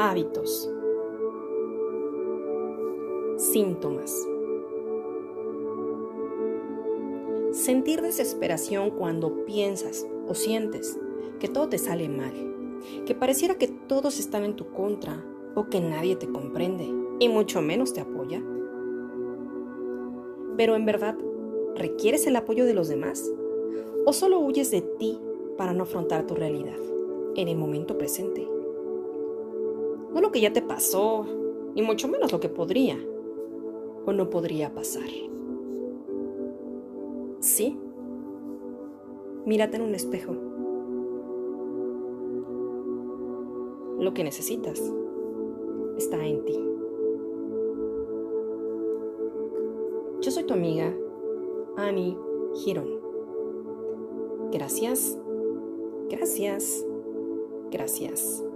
Hábitos. Síntomas. Sentir desesperación cuando piensas o sientes que todo te sale mal, que pareciera que todos están en tu contra o que nadie te comprende y mucho menos te apoya. Pero en verdad, ¿requieres el apoyo de los demás? ¿O solo huyes de ti para no afrontar tu realidad en el momento presente? No lo que ya te pasó, ni mucho menos lo que podría o no podría pasar. Sí, mírate en un espejo. Lo que necesitas está en ti. Yo soy tu amiga, Annie Giron. Gracias, gracias, gracias.